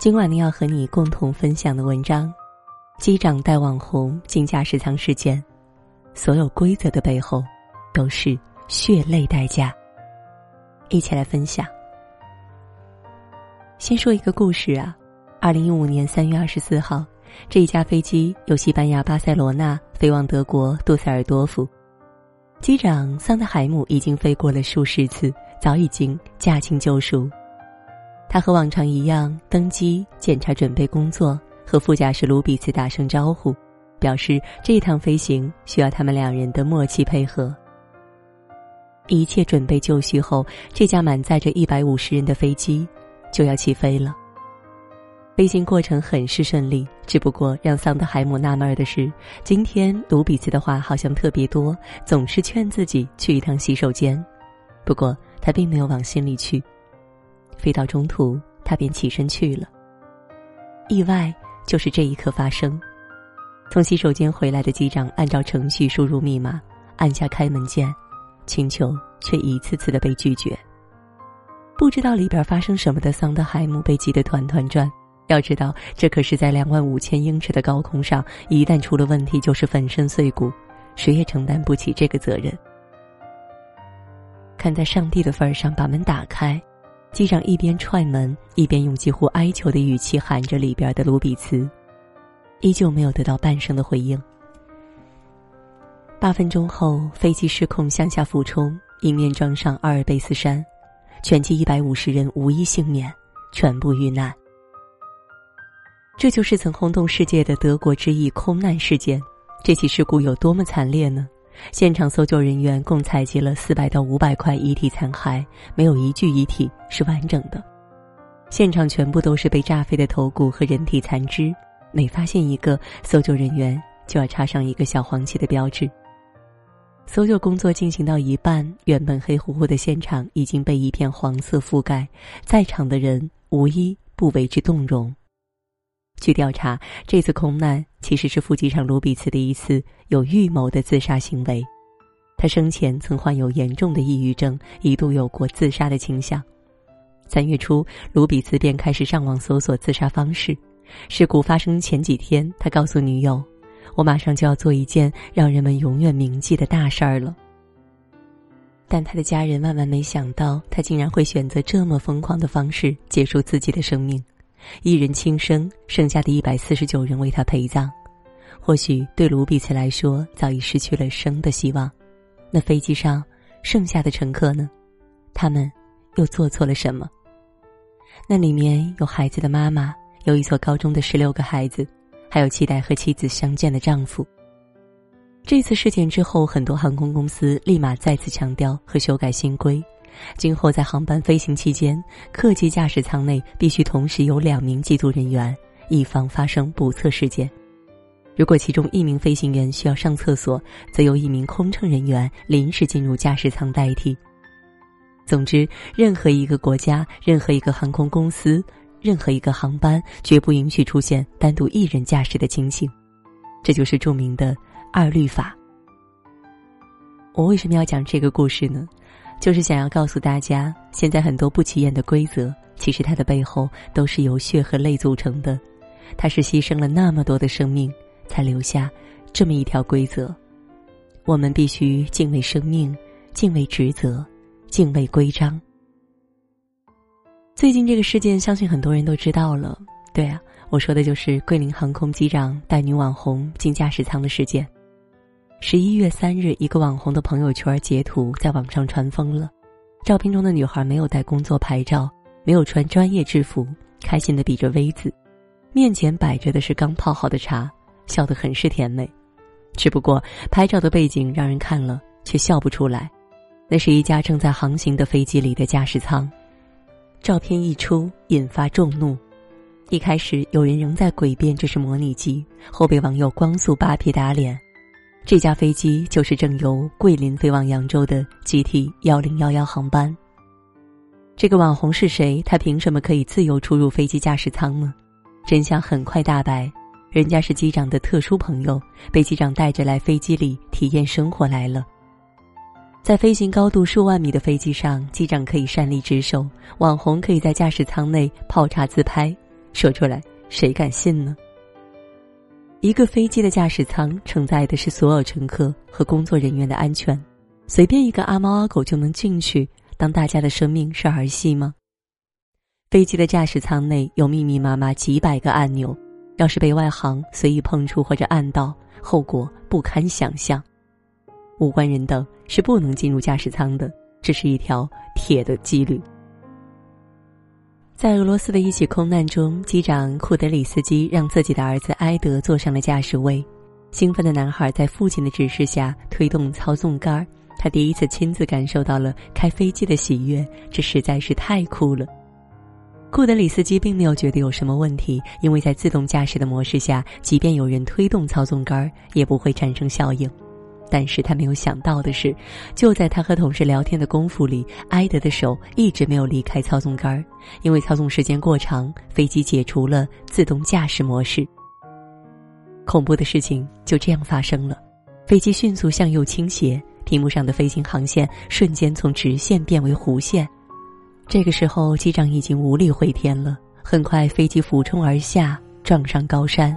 今晚呢，要和你共同分享的文章：机长带网红进驾驶舱事件，所有规则的背后都是血泪代价。一起来分享。先说一个故事啊，二零一五年三月二十四号，这一架飞机由西班牙巴塞罗那飞往德国杜塞尔多夫，机长桑德海姆已经飞过了数十次，早已经驾轻就熟。他和往常一样登机检查准备工作，和副驾驶卢比茨打声招呼，表示这趟飞行需要他们两人的默契配合。一切准备就绪后，这架满载着一百五十人的飞机。就要起飞了。飞行过程很是顺利，只不过让桑德海姆纳闷的是，今天卢比茨的话好像特别多，总是劝自己去一趟洗手间。不过他并没有往心里去。飞到中途，他便起身去了。意外就是这一刻发生。从洗手间回来的机长按照程序输入密码，按下开门键，请求却一次次的被拒绝。不知道里边发生什么的桑德海姆被急得团团转。要知道，这可是在两万五千英尺的高空上，一旦出了问题就是粉身碎骨，谁也承担不起这个责任。看在上帝的份儿上，把门打开。机长一边踹门，一边用几乎哀求的语气喊着里边的卢比茨，依旧没有得到半声的回应。八分钟后，飞机失控向下俯冲，迎面撞上阿尔卑斯山。全机一百五十人无一幸免，全部遇难。这就是曾轰动世界的德国之翼空难事件。这起事故有多么惨烈呢？现场搜救人员共采集了四百到五百块遗体残骸，没有一具遗体是完整的。现场全部都是被炸飞的头骨和人体残肢，每发现一个，搜救人员就要插上一个小黄旗的标志。搜救工作进行到一半，原本黑乎乎的现场已经被一片黄色覆盖，在场的人无一不为之动容。据调查，这次空难其实是副机长卢比茨的一次有预谋的自杀行为。他生前曾患有严重的抑郁症，一度有过自杀的倾向。三月初，卢比茨便开始上网搜索自杀方式。事故发生前几天，他告诉女友。我马上就要做一件让人们永远铭记的大事儿了。但他的家人万万没想到，他竟然会选择这么疯狂的方式结束自己的生命，一人轻生，剩下的一百四十九人为他陪葬。或许对卢比茨来说，早已失去了生的希望。那飞机上剩下的乘客呢？他们又做错了什么？那里面有孩子的妈妈，有一所高中的十六个孩子。还有期待和妻子相见的丈夫。这次事件之后，很多航空公司立马再次强调和修改新规，今后在航班飞行期间，客机驾驶舱内必须同时有两名机组人员，以防发生不测事件。如果其中一名飞行员需要上厕所，则由一名空乘人员临时进入驾驶舱代替。总之，任何一个国家，任何一个航空公司。任何一个航班绝不允许出现单独一人驾驶的情形，这就是著名的“二律法”。我为什么要讲这个故事呢？就是想要告诉大家，现在很多不起眼的规则，其实它的背后都是由血和泪组成的。它是牺牲了那么多的生命，才留下这么一条规则。我们必须敬畏生命，敬畏职责，敬畏规章。最近这个事件，相信很多人都知道了。对啊，我说的就是桂林航空机长带女网红进驾驶舱的事件。十一月三日，一个网红的朋友圈截图在网上传疯了。照片中的女孩没有带工作牌照，没有穿专业制服，开心的比着 V 字，面前摆着的是刚泡好的茶，笑得很是甜美。只不过拍照的背景让人看了却笑不出来，那是一架正在航行的飞机里的驾驶舱。照片一出，引发众怒。一开始有人仍在诡辩这是模拟机，后被网友光速扒皮打脸。这架飞机就是正由桂林飞往扬州的 GT 幺零幺幺航班。这个网红是谁？他凭什么可以自由出入飞机驾驶舱呢？真相很快大白，人家是机长的特殊朋友，被机长带着来飞机里体验生活来了。在飞行高度数万米的飞机上，机长可以擅离职守，网红可以在驾驶舱内泡茶自拍，说出来谁敢信呢？一个飞机的驾驶舱承载的是所有乘客和工作人员的安全，随便一个阿猫阿狗就能进去，当大家的生命是儿戏吗？飞机的驾驶舱内有密密麻麻几百个按钮，要是被外行随意碰触或者按到，后果不堪想象。无关人等是不能进入驾驶舱的，这是一条铁的纪律。在俄罗斯的一起空难中，机长库德里斯基让自己的儿子埃德坐上了驾驶位。兴奋的男孩在父亲的指示下推动操纵杆，他第一次亲自感受到了开飞机的喜悦，这实在是太酷了。库德里斯基并没有觉得有什么问题，因为在自动驾驶的模式下，即便有人推动操纵杆，也不会产生效应。但是他没有想到的是，就在他和同事聊天的功夫里，埃德的手一直没有离开操纵杆儿，因为操纵时间过长，飞机解除了自动驾驶模式。恐怖的事情就这样发生了，飞机迅速向右倾斜，屏幕上的飞行航线瞬间从直线变为弧线。这个时候，机长已经无力回天了。很快，飞机俯冲而下，撞上高山，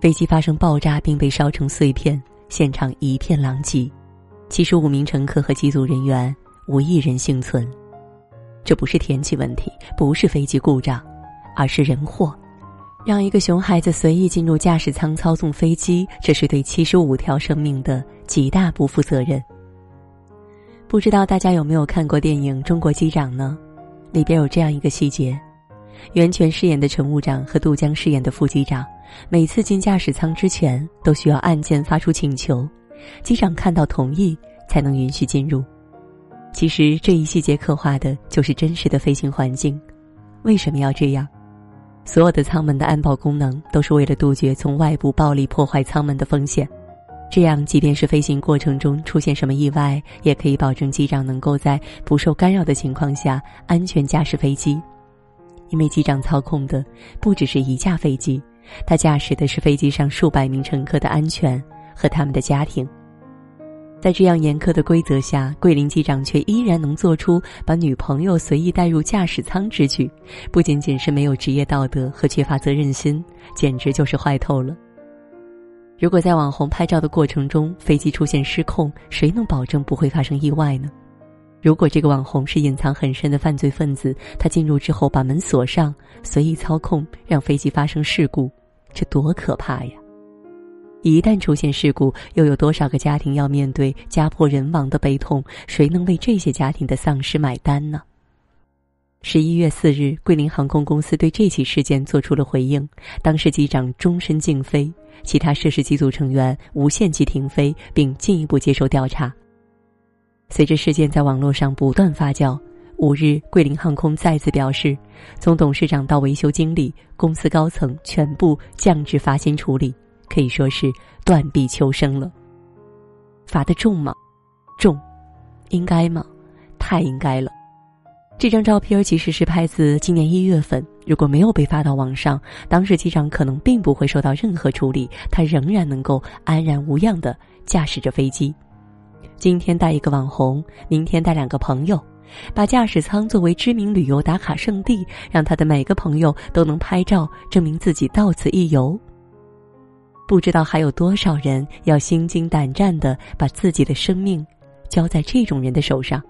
飞机发生爆炸，并被烧成碎片。现场一片狼藉，七十五名乘客和机组人员无一人幸存。这不是天气问题，不是飞机故障，而是人祸。让一个熊孩子随意进入驾驶舱操纵飞机，这是对七十五条生命的极大不负责任。不知道大家有没有看过电影《中国机长》呢？里边有这样一个细节：袁泉饰演的乘务长和杜江饰演的副机长。每次进驾驶舱之前，都需要按键发出请求，机长看到同意才能允许进入。其实这一细节刻画的就是真实的飞行环境。为什么要这样？所有的舱门的安保功能都是为了杜绝从外部暴力破坏舱门的风险。这样，即便是飞行过程中出现什么意外，也可以保证机长能够在不受干扰的情况下安全驾驶飞机。因为机长操控的不只是一架飞机。他驾驶的是飞机上数百名乘客的安全和他们的家庭，在这样严苛的规则下，桂林机长却依然能做出把女朋友随意带入驾驶舱之举，不仅仅是没有职业道德和缺乏责任心，简直就是坏透了。如果在网红拍照的过程中飞机出现失控，谁能保证不会发生意外呢？如果这个网红是隐藏很深的犯罪分子，他进入之后把门锁上，随意操控，让飞机发生事故，这多可怕呀！一旦出现事故，又有多少个家庭要面对家破人亡的悲痛？谁能为这些家庭的丧失买单呢？十一月四日，桂林航空公司对这起事件做出了回应，当时机长终身禁飞，其他涉事机组成员无限期停飞，并进一步接受调查。随着事件在网络上不断发酵，五日，桂林航空再次表示，从董事长到维修经理，公司高层全部降至罚薪处理，可以说是断臂求生了。罚的重吗？重，应该吗？太应该了。这张照片其实是拍自今年一月份，如果没有被发到网上，当时机长可能并不会受到任何处理，他仍然能够安然无恙的驾驶着飞机。今天带一个网红，明天带两个朋友，把驾驶舱作为知名旅游打卡圣地，让他的每个朋友都能拍照证明自己到此一游。不知道还有多少人要心惊胆战的把自己的生命交在这种人的手上。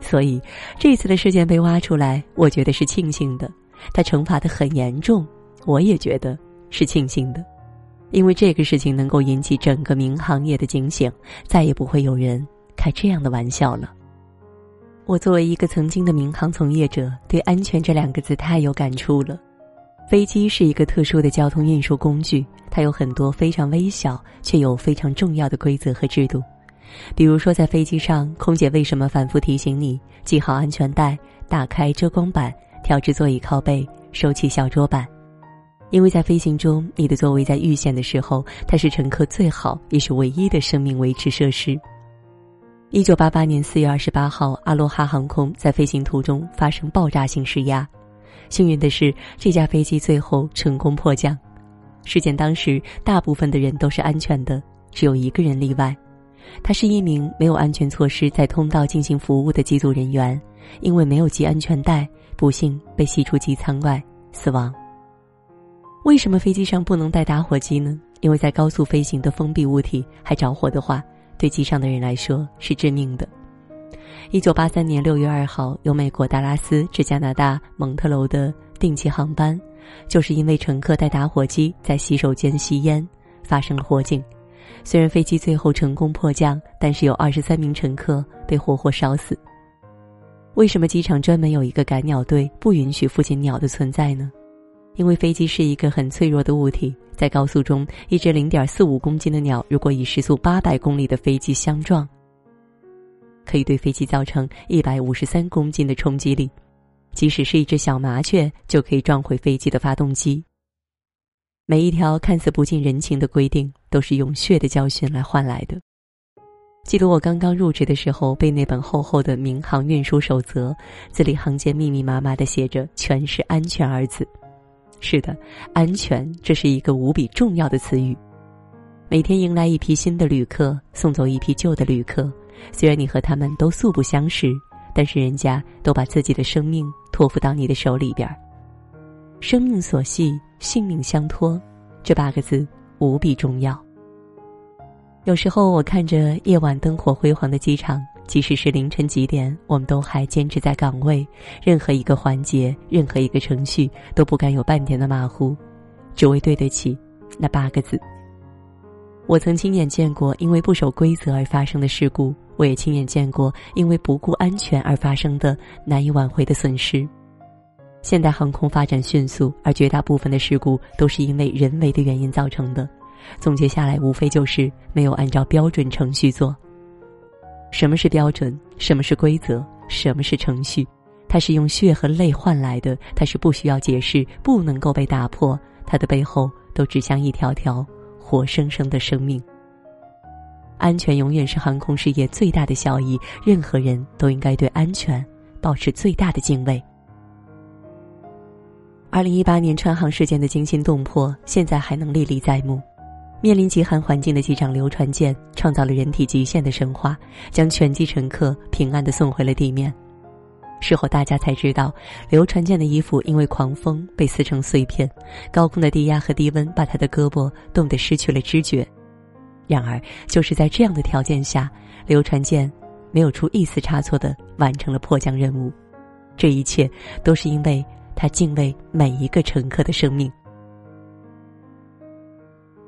所以，这次的事件被挖出来，我觉得是庆幸的。他惩罚的很严重，我也觉得是庆幸的。因为这个事情能够引起整个民航业的警醒，再也不会有人开这样的玩笑了。我作为一个曾经的民航从业者，对“安全”这两个字太有感触了。飞机是一个特殊的交通运输工具，它有很多非常微小却有非常重要的规则和制度。比如说，在飞机上，空姐为什么反复提醒你系好安全带、打开遮光板、调至座椅靠背、收起小桌板？因为在飞行中，你的座位在遇险的时候，它是乘客最好也是唯一的生命维持设施。一九八八年四月二十八号，阿罗哈航空在飞行途中发生爆炸性失压，幸运的是，这架飞机最后成功迫降。事件当时，大部分的人都是安全的，只有一个人例外，他是一名没有安全措施在通道进行服务的机组人员，因为没有系安全带，不幸被吸出机舱外，死亡。为什么飞机上不能带打火机呢？因为在高速飞行的封闭物体还着火的话，对机上的人来说是致命的。一九八三年六月二号，由美国达拉斯至加拿大蒙特楼的定期航班，就是因为乘客带打火机在洗手间吸烟，发生了火警。虽然飞机最后成功迫降，但是有二十三名乘客被活活烧死。为什么机场专门有一个赶鸟队，不允许附近鸟的存在呢？因为飞机是一个很脆弱的物体，在高速中，一只零点四五公斤的鸟，如果与时速八百公里的飞机相撞，可以对飞机造成一百五十三公斤的冲击力。即使是一只小麻雀，就可以撞毁飞机的发动机。每一条看似不近人情的规定，都是用血的教训来换来的。记得我刚刚入职的时候，背那本厚厚的民航运输守则，字里行间密密麻麻的写着“全是安全”二字。是的，安全，这是一个无比重要的词语。每天迎来一批新的旅客，送走一批旧的旅客。虽然你和他们都素不相识，但是人家都把自己的生命托付到你的手里边儿。生命所系，性命相托，这八个字无比重要。有时候我看着夜晚灯火辉煌的机场。即使是凌晨几点，我们都还坚持在岗位，任何一个环节，任何一个程序都不敢有半点的马虎，只为对得起那八个字。我曾亲眼见过因为不守规则而发生的事故，我也亲眼见过因为不顾安全而发生的难以挽回的损失。现代航空发展迅速，而绝大部分的事故都是因为人为的原因造成的。总结下来，无非就是没有按照标准程序做。什么是标准？什么是规则？什么是程序？它是用血和泪换来的，它是不需要解释，不能够被打破。它的背后都指向一条条活生生的生命。安全永远是航空事业最大的效益，任何人都应该对安全保持最大的敬畏。二零一八年川航事件的惊心动魄，现在还能历历在目。面临极寒环境的机长刘传健，创造了人体极限的神话，将全机乘客平安的送回了地面。事后大家才知道，刘传健的衣服因为狂风被撕成碎片，高空的低压和低温把他的胳膊冻得失去了知觉。然而，就是在这样的条件下，刘传健没有出一丝差错的完成了迫降任务。这一切都是因为他敬畏每一个乘客的生命。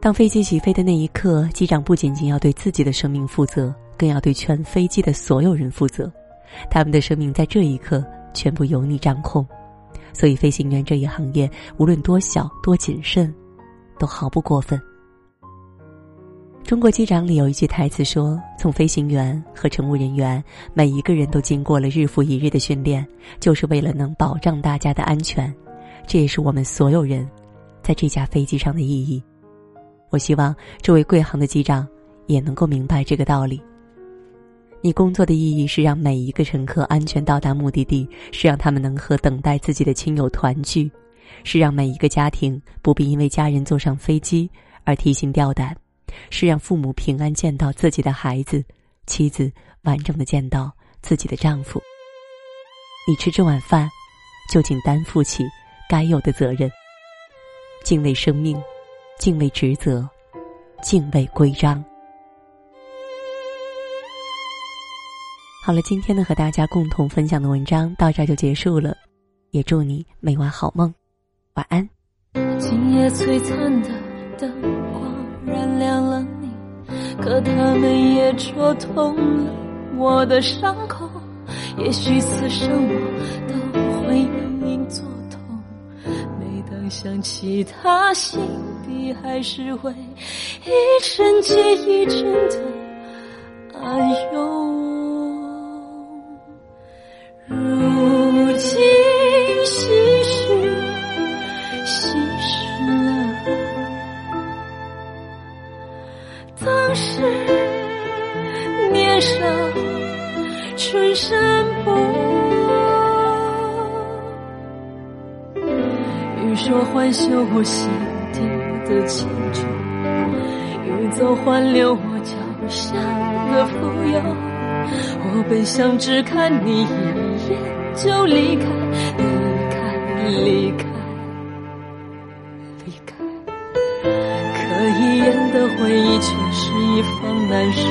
当飞机起飞的那一刻，机长不仅仅要对自己的生命负责，更要对全飞机的所有人负责。他们的生命在这一刻全部由你掌控，所以飞行员这一行业无论多小多谨慎，都毫不过分。中国机长里有一句台词说：“从飞行员和乘务人员，每一个人都经过了日复一日的训练，就是为了能保障大家的安全。这也是我们所有人在这架飞机上的意义。”我希望这位贵航的机长也能够明白这个道理。你工作的意义是让每一个乘客安全到达目的地，是让他们能和等待自己的亲友团聚，是让每一个家庭不必因为家人坐上飞机而提心吊胆，是让父母平安见到自己的孩子，妻子完整的见到自己的丈夫。你吃这碗饭，就请担负起该有的责任，敬畏生命。敬畏职责，敬畏规章。好了，今天呢和大家共同分享的文章到这就结束了，也祝你每晚好梦，晚安。今夜璀璨的灯光燃亮了你，可他们也戳痛了我的伤口。也许此生我都会隐隐作，想起他心。底还是会一阵接一阵的暗涌，欲说还休，我心底。的清楚，欲走还留我脚下的浮游。我本想只看你一眼就离开，离开，离开，离开。可一眼的回忆却是一方难收，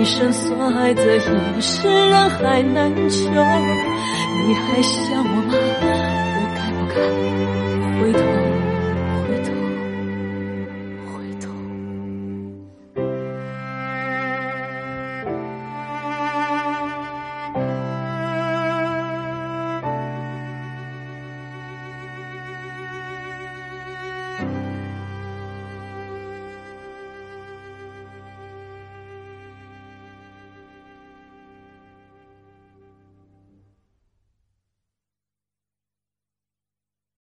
一生所爱的一世人海难求。你还想我吗？我该不该？